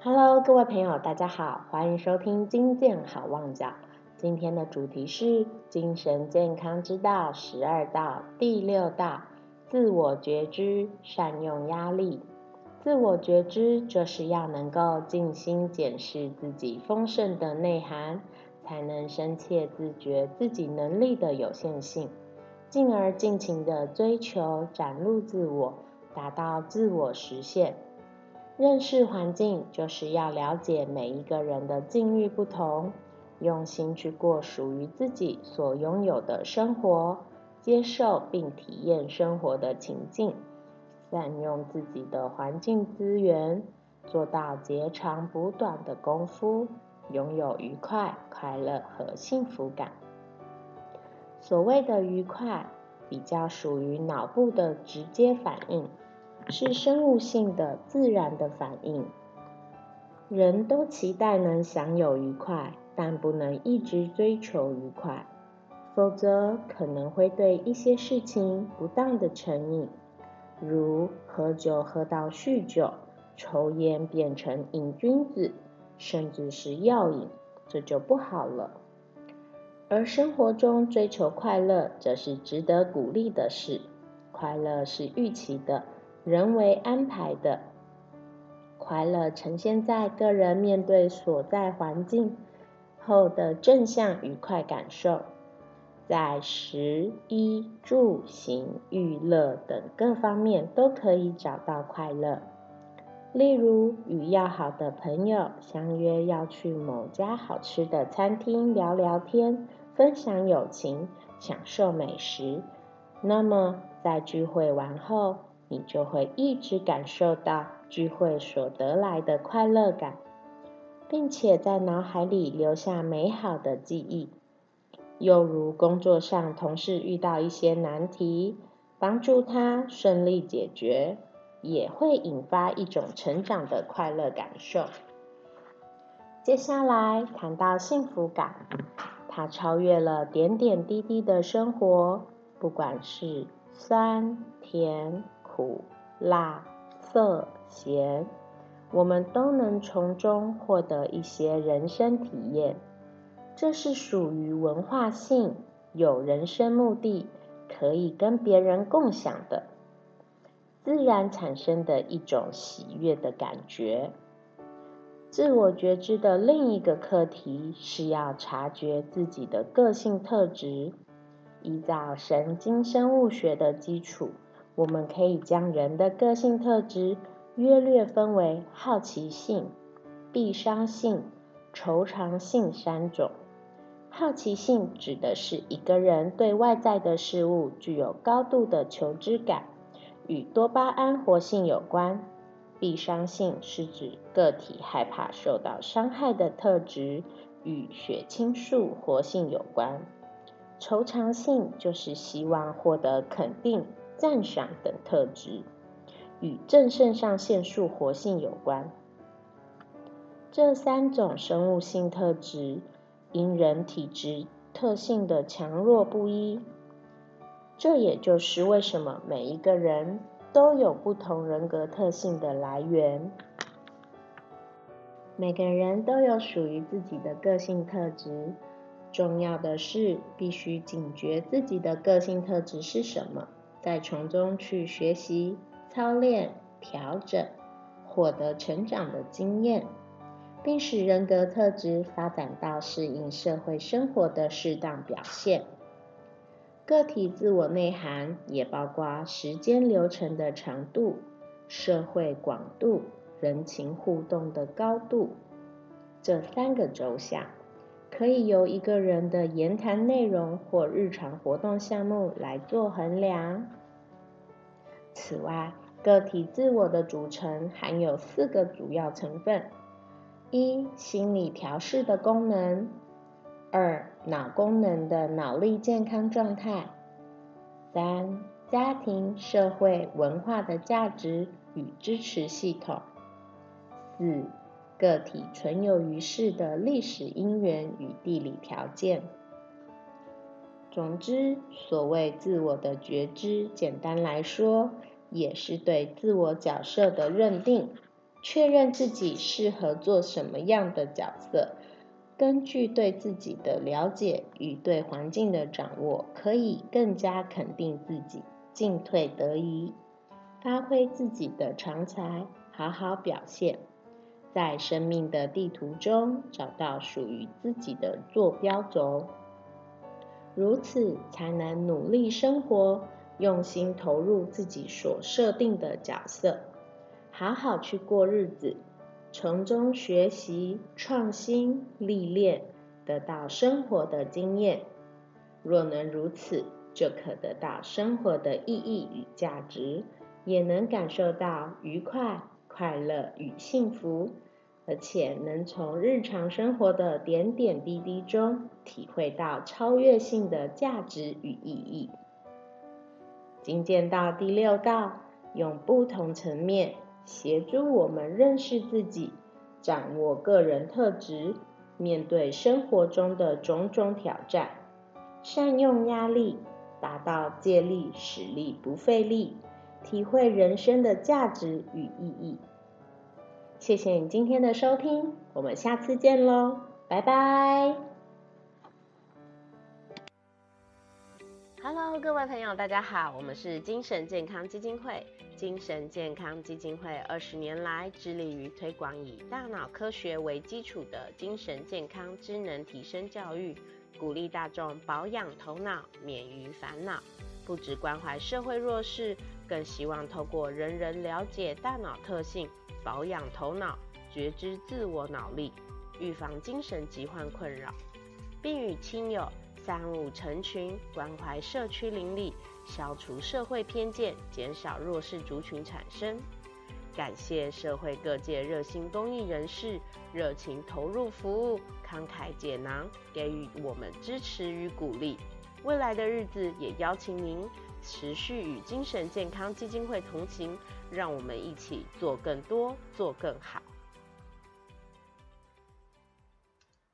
Hello，各位朋友，大家好，欢迎收听金健好旺角。今天的主题是精神健康之道十二道第六道：自我觉知，善用压力。自我觉知就是要能够静心检视自己丰盛的内涵，才能深切自觉自己能力的有限性，进而尽情的追求展露自我，达到自我实现。认识环境，就是要了解每一个人的境遇不同，用心去过属于自己所拥有的生活，接受并体验生活的情境，善用自己的环境资源，做到截长补短的功夫，拥有愉快、快乐和幸福感。所谓的愉快，比较属于脑部的直接反应。是生物性的、自然的反应。人都期待能享有愉快，但不能一直追求愉快，否则可能会对一些事情不当的成瘾，如喝酒喝到酗酒、抽烟变成瘾君子，甚至是药瘾，这就不好了。而生活中追求快乐，则是值得鼓励的事。快乐是预期的。人为安排的快乐，呈现在个人面对所在环境后的正向愉快感受，在食衣住行、娱乐等各方面都可以找到快乐。例如，与要好的朋友相约要去某家好吃的餐厅聊聊天，分享友情，享受美食。那么，在聚会完后，你就会一直感受到聚会所得来的快乐感，并且在脑海里留下美好的记忆。又如工作上同事遇到一些难题，帮助他顺利解决，也会引发一种成长的快乐感受。接下来谈到幸福感，它超越了点点滴滴的生活，不管是酸甜。苦、辣、涩、咸，我们都能从中获得一些人生体验。这是属于文化性、有人生目的、可以跟别人共享的，自然产生的一种喜悦的感觉。自我觉知的另一个课题是要察觉自己的个性特质，依照神经生物学的基础。我们可以将人的个性特质约略分为好奇性、必伤性、愁长性三种。好奇性指的是一个人对外在的事物具有高度的求知感，与多巴胺活性有关。必伤性是指个体害怕受到伤害的特质，与血清素活性有关。愁长性就是希望获得肯定。赞赏等特质与正肾上腺素活性有关。这三种生物性特质因人体质特性的强弱不一，这也就是为什么每一个人都有不同人格特性的来源。每个人都有属于自己的个性特质，重要的是必须警觉自己的个性特质是什么。再从中去学习、操练、调整，获得成长的经验，并使人格特质发展到适应社会生活的适当表现。个体自我内涵也包括时间流程的长度、社会广度、人情互动的高度这三个轴向，可以由一个人的言谈内容或日常活动项目来做衡量。此外，个体自我的组成含有四个主要成分：一、心理调试的功能；二、脑功能的脑力健康状态；三、家庭、社会、文化的价值与支持系统；四、个体存有于世的历史因缘与地理条件。总之，所谓自我的觉知，简单来说，也是对自我角色的认定。确认自己适合做什么样的角色。根据对自己的了解与对环境的掌握，可以更加肯定自己，进退得宜，发挥自己的长才，好好表现，在生命的地图中找到属于自己的坐标轴，如此才能努力生活，用心投入自己所设定的角色，好好去过日子。从中学习、创新、历练，得到生活的经验。若能如此，就可得到生活的意义与价值，也能感受到愉快、快乐与幸福，而且能从日常生活的点点滴滴中体会到超越性的价值与意义。精进到第六道，用不同层面。协助我们认识自己，掌握个人特质，面对生活中的种种挑战，善用压力，达到借力使力不费力，体会人生的价值与意义。谢谢你今天的收听，我们下次见喽，拜拜。Hello，各位朋友，大家好，我们是精神健康基金会。精神健康基金会二十年来致力于推广以大脑科学为基础的精神健康智能提升教育，鼓励大众保养头脑，免于烦恼。不只关怀社会弱势，更希望透过人人了解大脑特性，保养头脑，觉知自我脑力，预防精神疾患困扰，并与亲友三五成群，关怀社区邻里。消除社会偏见，减少弱势族群产生。感谢社会各界热心公益人士，热情投入服务，慷慨解囊，给予我们支持与鼓励。未来的日子，也邀请您持续与精神健康基金会同行，让我们一起做更多，做更好。